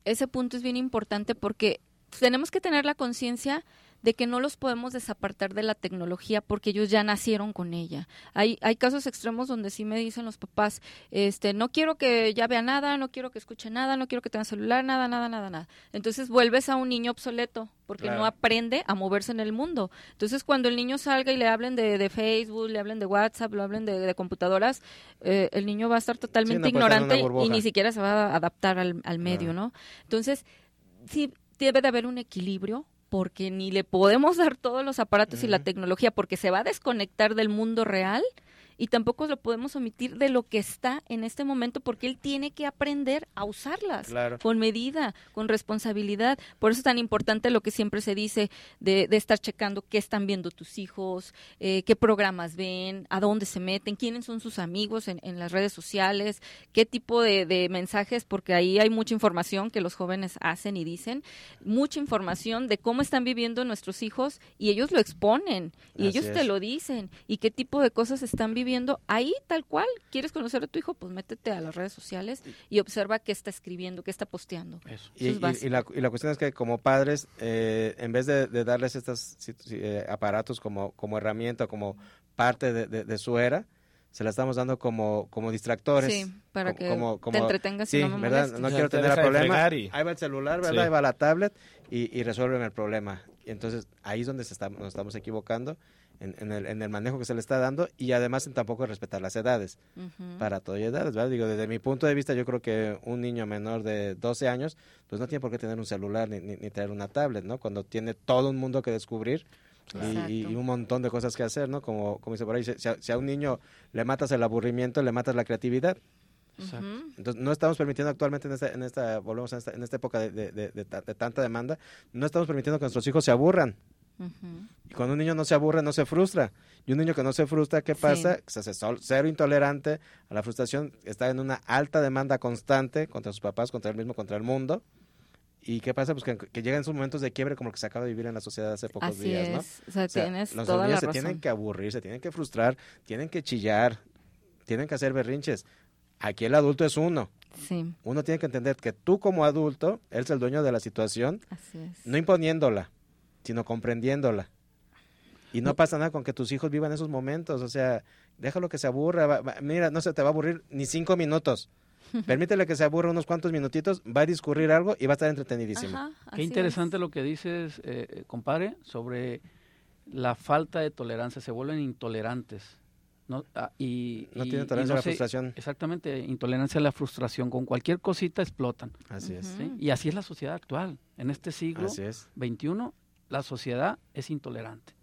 ese punto es bien importante porque tenemos que tener la conciencia de que no los podemos desapartar de la tecnología porque ellos ya nacieron con ella. Hay, hay casos extremos donde sí me dicen los papás, este, no quiero que ya vea nada, no quiero que escuche nada, no quiero que tenga celular, nada, nada, nada, nada. Entonces vuelves a un niño obsoleto porque Claro. no aprende a moverse en el mundo. Entonces cuando el niño salga y le hablen de, de Facebook, le hablen de WhatsApp, le hablen de, de computadoras, eh, el niño va a estar totalmente no una ignorante y ni siquiera se va a adaptar al, al medio, ¿no? Entonces, sí debe de haber un equilibrio porque ni le podemos dar todos los aparatos y la tecnología porque se va a desconectar del mundo real y tampoco lo podemos omitir de lo que está en este momento porque él tiene que aprender a usarlas con medida, con responsabilidad. Por eso es tan importante lo que siempre se dice de, estar checando qué están viendo tus hijos, eh, qué programas ven, a dónde se meten, quiénes son sus amigos en, las redes sociales, qué tipo de, de mensajes, porque ahí hay mucha información que los jóvenes hacen y dicen, mucha información de cómo están viviendo nuestros hijos y ellos lo exponen y ellos te lo dicen y qué tipo de cosas están viviendo ahí tal cual. ¿Quieres conocer a tu hijo? Pues métete a las redes sociales y observa qué está escribiendo, qué está posteando. Y, la, cuestión es que como padres, eh, en vez de, darles estos eh, aparatos como, como herramienta, como parte de su era, se la estamos dando como, como distractores. Sí, para que te entretengas sí, no ¿verdad? No quiero tener el problema. Ahí va el celular, ¿verdad? Ahí va la tablet y, y resuelven el problema. Y entonces ahí es donde se está, nos estamos equivocando en, en, el, en, el, manejo que se le está dando y además en tampoco respetar las edades. Para todas edades, ¿verdad? Digo, desde mi punto de vista, yo creo que un niño menor de 12 años, pues no tiene por qué tener un celular ni, ni, ni tener una tablet, ¿no? Cuando tiene todo un mundo que descubrir y, un montón de cosas que hacer, ¿no? Como, como dice por ahí, si a, un niño le matas el aburrimiento, le matas la creatividad. Entonces, no estamos permitiendo actualmente en esta, en esta volvemos en esta, en esta época de, de, tanta demanda, no estamos permitiendo que nuestros hijos se aburran. Y cuando un niño no se aburre, no se frustra. Y un niño que no se frustra, ¿qué pasa? Se hace cero intolerante a la frustración, está en una alta demanda constante contra sus papás, contra él mismo, contra el mundo. ¿Y qué pasa? Pues que, que llegan sus momentos de quiebre como lo que se acaba de vivir en la sociedad hace pocos días, ¿no? O sea, tienes los toda niños se tienen que aburrir, se tienen que frustrar, tienen que chillar, tienen que hacer berrinches. Aquí el adulto es uno. Sí. Uno tiene que entender que tú como adulto eres el dueño de la situación, Así es. no imponiéndola, sino comprendiéndola. Y no pasa nada con que tus hijos vivan esos momentos, o sea, déjalo que se aburra, mira, no se te va a aburrir ni cinco minutos. Permítele que se aburra unos cuantos minutitos, va a discurrir algo y va a estar entretenidísimo. Qué interesante lo que dices, eh, eh, compadre, sobre la falta de tolerancia. Se vuelven intolerantes. No, ah, y, no tiene tolerancia a la frustración. Exactamente, intolerancia a la frustración. Con cualquier cosita explotan. Así es. Y así es la sociedad actual. En este siglo XXI, la sociedad es intolerante.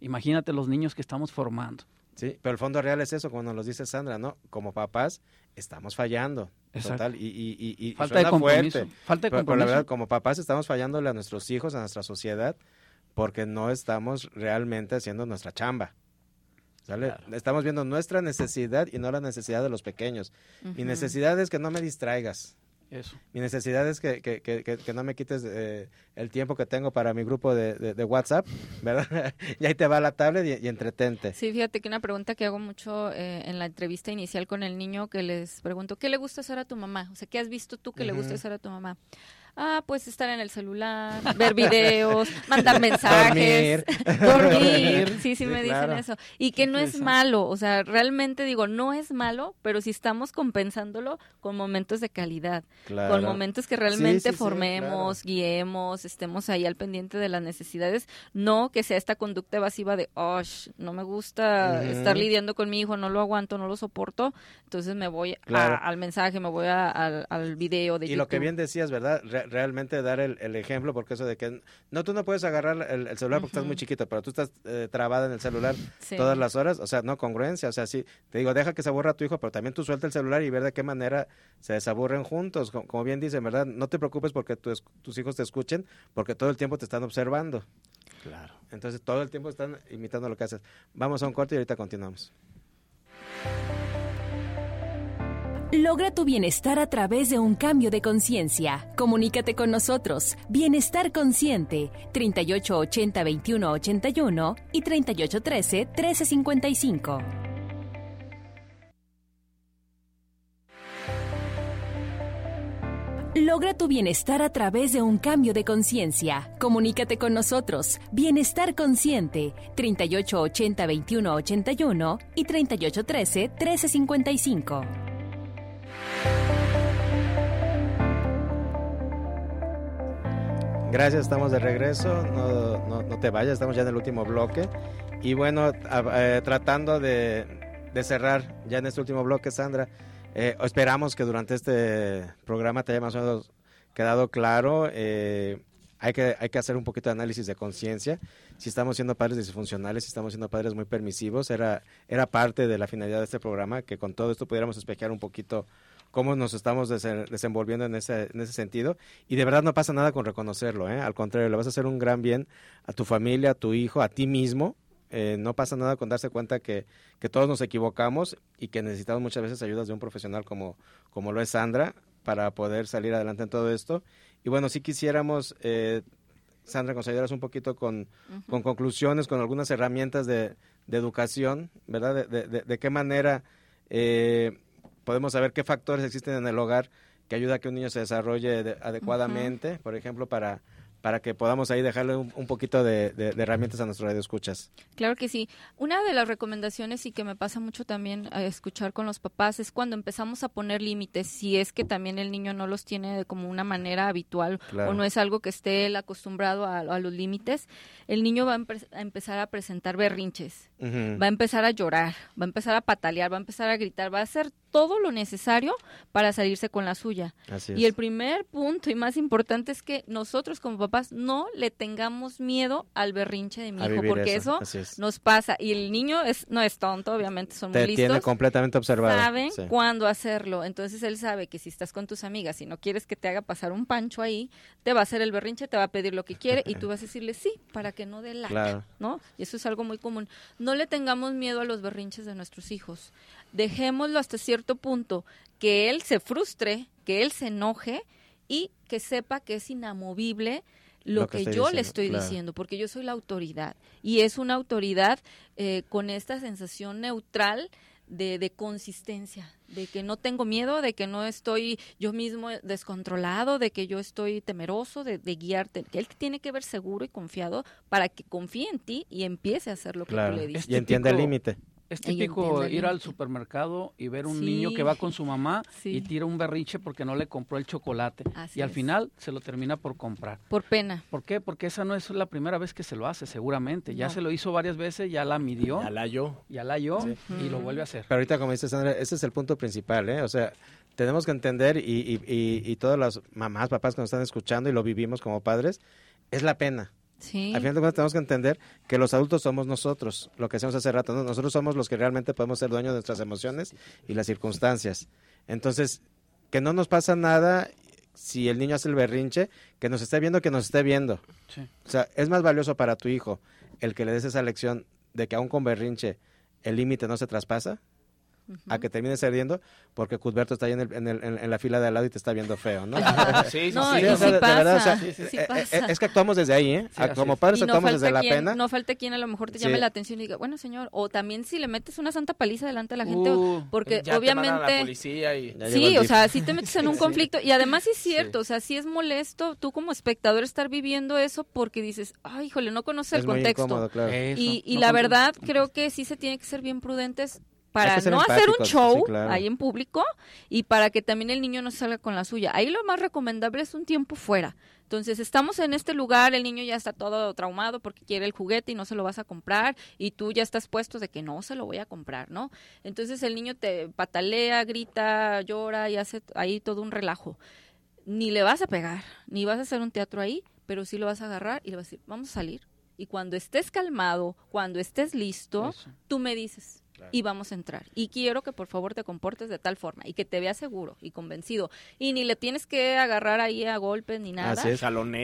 Imagínate los niños que estamos formando. Sí, pero el fondo real es eso, como nos lo dice Sandra, ¿no? Como papás estamos fallando. Total, y, y, y, falta, de compromiso, falta de compromiso. Pero, la verdad, como papás estamos fallándole a nuestros hijos, a nuestra sociedad, porque no estamos realmente haciendo nuestra chamba. ¿Sale? Estamos viendo nuestra necesidad y no la necesidad de los pequeños. Mi necesidad es que no me distraigas. Eso. Mi necesidad es que, que, que, que no me quites eh, el tiempo que tengo para mi grupo de, de, WhatsApp, ¿verdad? y ahí te va la tablet y, entretente. Sí, fíjate que una pregunta que hago mucho eh, en la entrevista inicial con el niño, que les pregunto, ¿qué le gusta hacer a tu mamá? O sea, ¿qué has visto tú que le gusta hacer a tu mamá? Ah, pues estar en el celular, ver videos, mandar mensajes, dormir. Sí, sí, me dicen eso. Y que no es malo, o sea, realmente digo, no es malo, pero si estamos compensándolo con momentos de calidad, con momentos que realmente formemos, guiemos, estemos ahí al pendiente de las necesidades, no que sea esta conducta evasiva de, oh, no me gusta estar lidiando con mi hijo, no lo aguanto, no lo soporto, entonces me voy al mensaje, me voy al, video de y lo que bien decías, ¿verdad? Realmente dar el, ejemplo, porque eso de que no, tú no puedes agarrar el, celular porque estás muy chiquito, pero tú estás eh, trabada en el celular todas las horas, o sea, no congruencia, o sea, sí, te digo, deja que se aburra tu hijo, pero también tú suelta el celular y ver de qué manera se desaburren juntos, como, bien dicen, ¿verdad? No te preocupes porque tus hijos te escuchen, porque todo el tiempo te están observando. Claro. Entonces, todo el tiempo están imitando lo que haces. Vamos a un corte y ahorita continuamos. Logra tu bienestar a través de un cambio de conciencia. Comunícate con nosotros. Bienestar Consciente, 3880-2181 y 3813-1355. Logra tu bienestar a través de un cambio de conciencia. Comunícate con nosotros. Bienestar Consciente, 3880-2181 y 3813-1355. Gracias, estamos de regreso. No, no, te vayas, estamos ya en el último bloque. Y bueno, eh, tratando de, cerrar ya en este último bloque, Sandra, eh, esperamos que durante este programa te haya más o menos quedado claro eh, hay que, hay que hacer un poquito de análisis de conciencia. Si estamos siendo padres disfuncionales, si estamos siendo padres muy permisivos, era, era parte de la finalidad de este programa, que con todo esto pudiéramos espejear un poquito cómo nos estamos desenvolviendo en ese, en ese sentido. Y de verdad no pasa nada con reconocerlo, ¿eh? al contrario, le vas a hacer un gran bien a tu familia, a tu hijo, a ti mismo. Eh, no pasa nada con darse cuenta que, que todos nos equivocamos y que necesitamos muchas veces ayudas de un profesional como, como lo es Sandra para poder salir adelante en todo esto. Y bueno, si quisiéramos, eh, Sandra, ayudaras un poquito con, con conclusiones, con algunas herramientas de, de educación, ¿verdad? De, de, de qué manera eh, podemos saber qué factores existen en el hogar que ayuda a que un niño se desarrolle adecuadamente, por ejemplo, para para que podamos ahí dejarle un, poquito de, herramientas a nuestro radio escuchas. Claro que sí. Una de las recomendaciones y que me pasa mucho también a escuchar con los papás es cuando empezamos a poner límites, si es que también el niño no los tiene de como una manera habitual o no es algo que esté él acostumbrado a, los límites, el niño va a, empezar a presentar berrinches, va a empezar a llorar, va a empezar a patalear, va a empezar a gritar, va a hacer todo lo necesario para salirse con la suya. y el primer punto y más importante es que nosotros como papás no le tengamos miedo al berrinche de mi hijo, porque eso, nos pasa. Y el niño es no es tonto, obviamente son muy listos. tiene completamente observado. Saben cuándo hacerlo. Entonces él sabe que si estás con tus amigas y no quieres que te haga pasar un pancho ahí, te va a hacer el berrinche, te va a pedir lo que quiere y tú vas a decirle sí para que no dé la, ¿no? Y eso es algo muy común. No le tengamos miedo a los berrinches de nuestros hijos. Dejémoslo hasta cierto punto, que él se frustre, que él se enoje y que sepa que es inamovible lo, que, yo le estoy diciendo, porque yo soy la autoridad. Y es una autoridad eh, con esta sensación neutral de, de, consistencia, de que no tengo miedo, de que no estoy yo mismo descontrolado, de que yo estoy temeroso de, guiarte, que él tiene que ver seguro y confiado para que confíe en ti y empiece a hacer lo que tú le dices. Y entienda el límite. Es típico ir al supermercado y ver un niño que va con su mamá y tira un berrinche porque no le compró el chocolate. y al final se lo termina por comprar. Por pena. ¿Por qué? Porque esa no es la primera vez que se lo hace, seguramente. Ya se lo hizo varias veces, ya la midió. Ya la halló. Ya la halló y lo vuelve a hacer. Pero ahorita, como dice Sandra, ese es el punto principal, ¿eh? O sea, tenemos que entender y, y, y, y todas las mamás, papás que nos están escuchando y lo vivimos como padres, es la pena. Sí. Al final de cuentas tenemos que entender que los adultos somos nosotros, lo que hacemos hace rato, nosotros somos los que realmente podemos ser dueños de nuestras emociones y las circunstancias. Entonces, que no nos pasa nada si el niño hace el berrinche, que nos esté viendo, que nos esté viendo. O sea, es más valioso para tu hijo el que le des esa lección de que aún con berrinche el límite no se traspasa, a que termines ardiendo porque Cusberto está ahí en, el, en, el, en, la fila de al lado y te está viendo feo, ¿no? sí, sí, sí. es que actuamos desde ahí, ¿eh? Como padres actuamos desde la pena. No falta quien a lo mejor te llame la atención y diga, bueno, señor, o también si le metes una santa paliza delante de la gente, uh, porque obviamente... Sí, o sea, si te metes en un conflicto, y además es cierto, o sea, sí es molesto tú como espectador estar viviendo eso porque dices, ay, híjole, no conoces el contexto. Y, y la verdad, creo que sí se tiene que ser bien prudentes para no hacer un show ahí en público y para que también el niño no salga con la suya. Ahí lo más recomendable es un tiempo fuera. Entonces, estamos en este lugar, el niño ya está todo traumado porque quiere el juguete y no se lo vas a comprar y tú ya estás puesto de que no se lo voy a comprar, ¿no? Entonces, el niño te patalea, grita, llora y hace ahí todo un relajo. Ni le vas a pegar, ni vas a hacer un teatro ahí, pero sí lo vas a agarrar y le vas a decir, vamos a salir. Y cuando estés calmado, cuando estés listo, tú me dices, y vamos a entrar. Y quiero que por favor te comportes de tal forma y que te veas seguro y convencido. Y ni le tienes que agarrar ahí a golpes ni nada.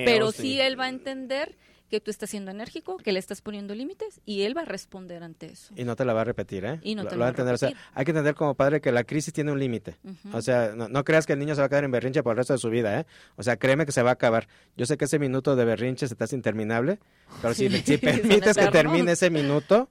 pero sí él va a entender que tú estás siendo enérgico, que le estás poniendo límites y él va a responder ante eso. Y no te la va a repetir, ¿eh? Y no te lo, va a entender. O sea, hay que entender como padre que la crisis tiene un límite. O sea, no, creas que el niño se va a quedar en berrinche por el resto de su vida, ¿eh? O sea, créeme que se va a acabar. Yo sé que ese minuto de berrinche se te hace interminable, pero si, permites que termine ese minuto,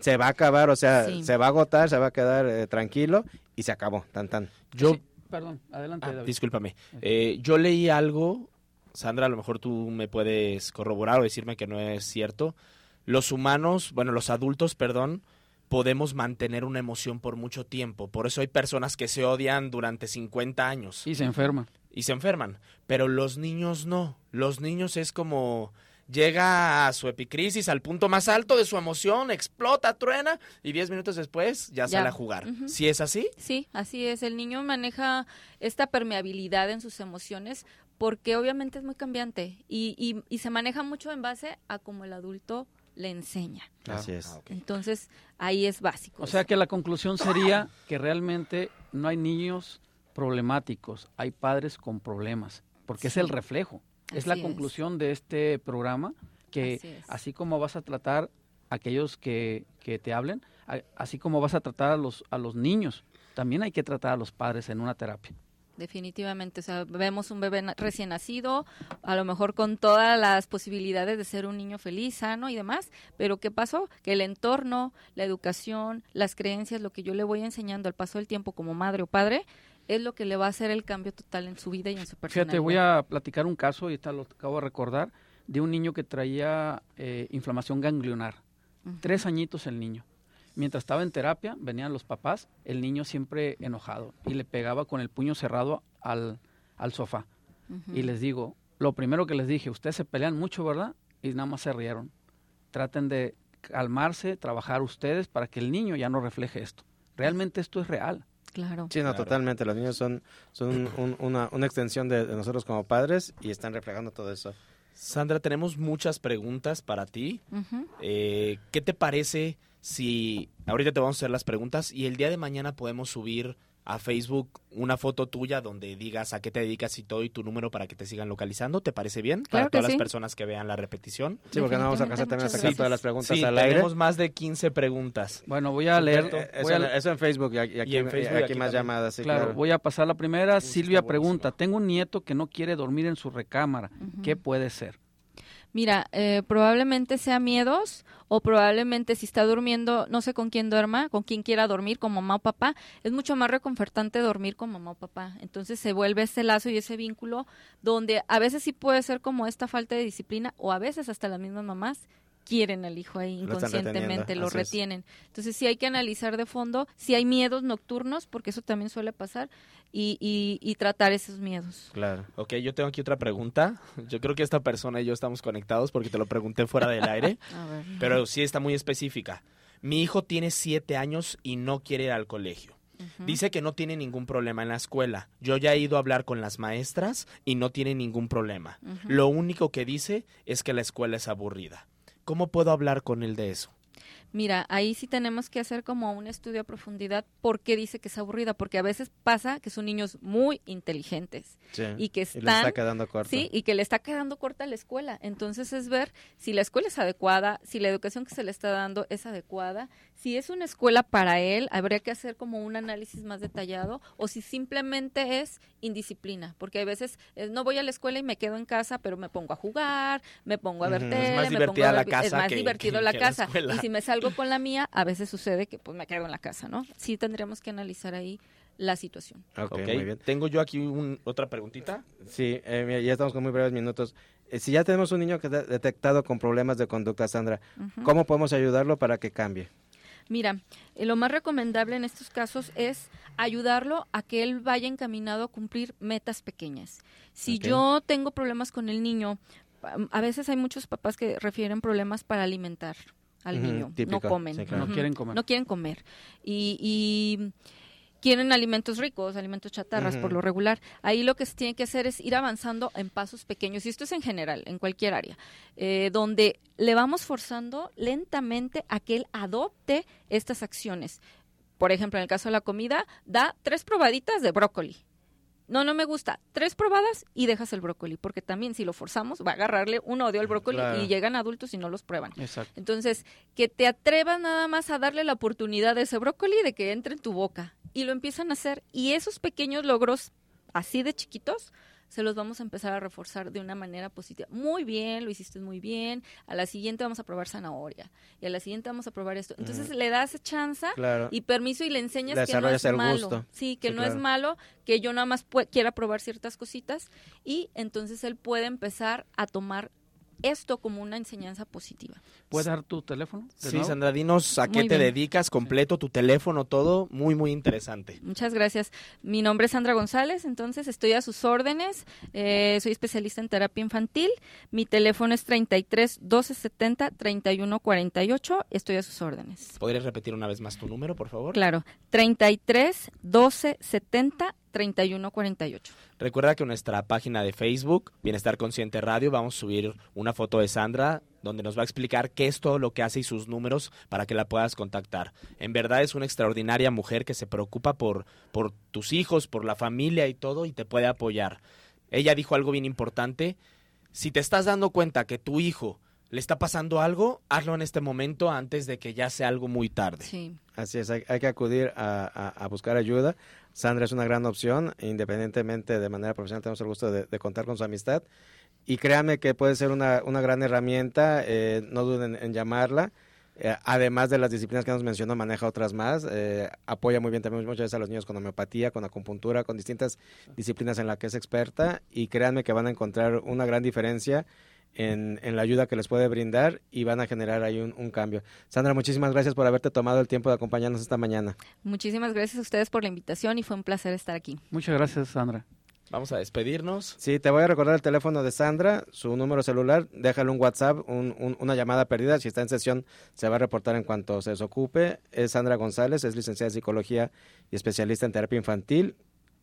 se va a acabar, o sea, se va a agotar, se va a quedar eh, tranquilo y se acabó, tan tan. Yo... Perdón, adelante. Ah, discúlpame. Eh, yo leí algo Sandra, a lo mejor tú me puedes corroborar o decirme que no es cierto. Los humanos, bueno, los adultos, perdón, podemos mantener una emoción por mucho tiempo. Por eso hay personas que se odian durante 50 años. Y se enferman. Y se enferman. Pero los niños no. Los niños es como llega a su epicrisis, al punto más alto de su emoción, explota, truena y diez minutos después ya, sale a jugar. ¿Sí es así? Sí, así es. El niño maneja esta permeabilidad en sus emociones porque obviamente es muy cambiante y, y, y se maneja mucho en base a cómo el adulto le enseña. Así es. Ah. Entonces, ahí es básico. O sea que la conclusión sería que realmente no hay niños problemáticos, hay padres con problemas, porque es el reflejo. Es la es. conclusión de este programa, que Así como vas a tratar a aquellos que, que te hablen, a- así como vas a tratar a los, a los niños, también hay que tratar a los padres en una terapia. Definitivamente, o sea, vemos un bebé recién nacido, a lo mejor con todas las posibilidades de ser un niño feliz, sano y demás, pero ¿qué pasó? Que el entorno, la educación, las creencias, lo que yo le voy enseñando al paso del tiempo como madre o padre, es lo que le va a hacer el cambio total en su vida y en su personalidad. Fíjate, voy a platicar un caso, y ahorita lo acabo de recordar, de un niño que traía eh, inflamación ganglionar. Tres añitos el niño. Mientras estaba en terapia, venían los papás, el niño siempre enojado y le pegaba con el puño cerrado al, al sofá. Y les digo, lo primero que les dije, ustedes se pelean mucho, ¿verdad? Y nada más se rieron. Traten de calmarse, trabajar ustedes para que el niño ya no refleje esto. Realmente esto es real. Claro. Sí, no, Claro. totalmente. Los niños son, son un- una, una extensión de, de nosotros como padres y están reflejando todo eso. Sandra, tenemos muchas preguntas para ti. Eh, ¿Qué te parece si ahorita te vamos a hacer las preguntas y el día de mañana podemos subir a Facebook una foto tuya donde digas a qué te dedicas y todo y tu número para que te sigan localizando? ¿Te parece bien? Claro para que todas sí. las personas que vean la repetición. Sí, porque no vamos a alcanzar también a sacar todas las preguntas Sí, al aire. tenemos más de 15 preguntas. Bueno, voy a leer. Eh, voy Eso, a- eso en Facebook y aquí, y aquí- en Facebook, y aquí aquí más también. llamadas. sí, claro, claro. voy a pasar la primera. Uy, Silvia pregunta, tengo un nieto que no quiere dormir en su recámara. ¿Qué puede ser? Mira, eh, probablemente sea miedos o probablemente si está durmiendo, no sé con quién duerma, con quién quiera dormir, con mamá o papá, es mucho más reconfortante dormir con mamá o papá. Entonces se vuelve ese lazo y ese vínculo donde a veces sí puede ser como esta falta de disciplina o a veces hasta las mismas mamás quieren al hijo ahí Lo inconscientemente, lo es. retienen. Entonces sí hay que analizar de fondo si hay miedos nocturnos, porque eso también suele pasar, y, y, y tratar esos miedos. Claro. Ok, yo tengo aquí otra pregunta. Yo creo que esta persona y yo estamos conectados porque te lo pregunté fuera del aire, A ver. pero sí está muy específica. Mi hijo tiene siete años y no quiere ir al colegio. Dice que no tiene ningún problema en la escuela. Yo ya he ido a hablar con las maestras y no tiene ningún problema. Lo único que dice es que la escuela es aburrida. ¿Cómo puedo hablar con él de eso? Mira, ahí sí tenemos que hacer como un estudio a profundidad por qué dice que es aburrida, porque a veces pasa que son niños muy inteligentes Sí. y que Y le están está quedando corto. Sí, y que le está quedando corta la escuela. Entonces es ver si la escuela es adecuada, si la educación que se le está dando es adecuada, si es una escuela para él, habría que hacer como un análisis más detallado, o si simplemente es indisciplina, porque hay veces eh, no voy a la escuela y me quedo en casa, pero me pongo a jugar, me pongo a ver tele, Es más me divertida pongo a la ver- casa es más que- divertido que- la que la casa. y si me salgo con la mía, a veces sucede que pues me quedo en la casa, ¿no? Sí tendríamos que analizar ahí la situación. Ok, Ok, muy bien. Tengo yo aquí un- otra preguntita. Sí, eh, mira, ya estamos con muy breves minutos. Eh, si ya tenemos un niño que está detectado con problemas de conducta, Sandra. ¿cómo podemos ayudarlo para que cambie? Mira, eh, lo más recomendable en estos casos es ayudarlo a que él vaya encaminado a cumplir metas pequeñas. Si yo tengo problemas con el niño, a veces hay muchos papás que refieren problemas para alimentar al niño, típico, no comen, sí, claro. No quieren comer. no quieren comer y, y quieren alimentos ricos, alimentos chatarras por lo regular. Ahí lo que se tiene que hacer es ir avanzando en pasos pequeños y esto es en general, en cualquier área, eh, donde le vamos forzando lentamente a que él adopte estas acciones. Por ejemplo, en el caso de la comida, da tres probaditas de brócoli. No, no me gusta. Tres probadas y dejas el brócoli, porque también si lo forzamos va a agarrarle un odio al brócoli Claro. y llegan adultos y no los prueban. Exacto. Entonces, que te atrevas nada más a darle la oportunidad de ese brócoli de que entre en tu boca. Y lo empiezan a hacer. Y esos pequeños logros, así de chiquitos, se los vamos a empezar a reforzar de una manera positiva. Muy bien, lo hiciste muy bien. A la siguiente vamos a probar zanahoria. Y a la siguiente vamos a probar esto. Entonces le das chance Claro. y permiso y le enseñas Le que no es malo. gusto. Sí, que Sí, no es malo, que yo nada más quiera probar ciertas cositas. Y entonces él puede empezar a tomar esto como una enseñanza positiva. ¿Puedes dar tu teléfono? de Sí, nuevo? Sandra, dinos a qué Muy te bien. dedicas, completo, tu teléfono, todo. Muy, muy interesante. Muchas gracias. Mi nombre es Sandra González, entonces estoy a sus órdenes. Eh, soy especialista en terapia infantil. Mi teléfono es 33 12 70 31 48. Estoy a sus órdenes. ¿Podrías repetir una vez más tu número, por favor? Claro, 33 12 70 31 48. Recuerda que en nuestra página de Facebook, Bienestar Consciente Radio, vamos a subir una foto de Sandra donde nos va a explicar qué es todo lo que hace y sus números para que la puedas contactar. En verdad es una extraordinaria mujer que se preocupa por, por tus hijos, por la familia y todo y te puede apoyar. Ella dijo algo bien importante. Si te estás dando cuenta que tu hijo le está pasando algo, hazlo en este momento antes de que ya sea algo muy tarde. Sí. Así es, hay, hay que acudir a, a- a buscar ayuda. Sandra es una gran opción, independientemente de manera profesional, tenemos el gusto de, de contar con su amistad. Y créanme que puede ser una, una gran herramienta, eh, no duden en llamarla. Eh, además de las disciplinas que nos mencionó, maneja otras más. eh, apoya muy bien también muchas veces a los niños con homeopatía, con acupuntura, con distintas disciplinas en las que es experta. Y créanme que van a encontrar una gran diferencia en, en la ayuda que les puede brindar y van a generar ahí un, un cambio. Sandra, muchísimas gracias por haberte tomado el tiempo de acompañarnos esta mañana. Muchísimas gracias a ustedes por la invitación y fue un placer estar aquí. Muchas gracias, Sandra. Vamos a despedirnos. Sí, te voy a recordar el teléfono de Sandra, su número celular, déjale un WhatsApp, un- un- una llamada perdida, si está en sesión se va a reportar en cuanto se desocupe. Es Sandra González, es licenciada en psicología y especialista en terapia infantil.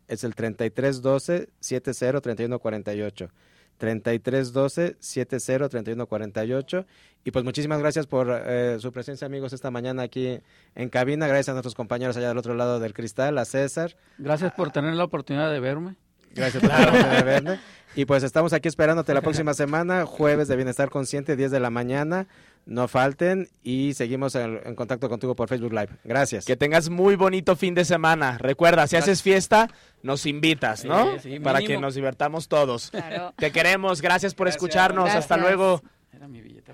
Es el 3312 70 31 48. 3312 70 31 48. Y pues muchísimas gracias por eh, su presencia, amigos, esta mañana aquí en cabina. Gracias a nuestros compañeros allá del otro lado del cristal, a César. Gracias por tener la oportunidad de verme. Gracias verme. Y pues estamos aquí esperándote la próxima semana, jueves de Bienestar Consciente, 10 de la mañana. No falten y seguimos en, en contacto contigo por Facebook Live. Gracias. Que tengas muy bonito fin de semana. Recuerda, si haces fiesta, nos invitas, ¿no? Sí, sí, Para que nos divertamos todos. Claro. Te queremos, gracias por Gracias. escucharnos. Hasta luego. Era mi billete.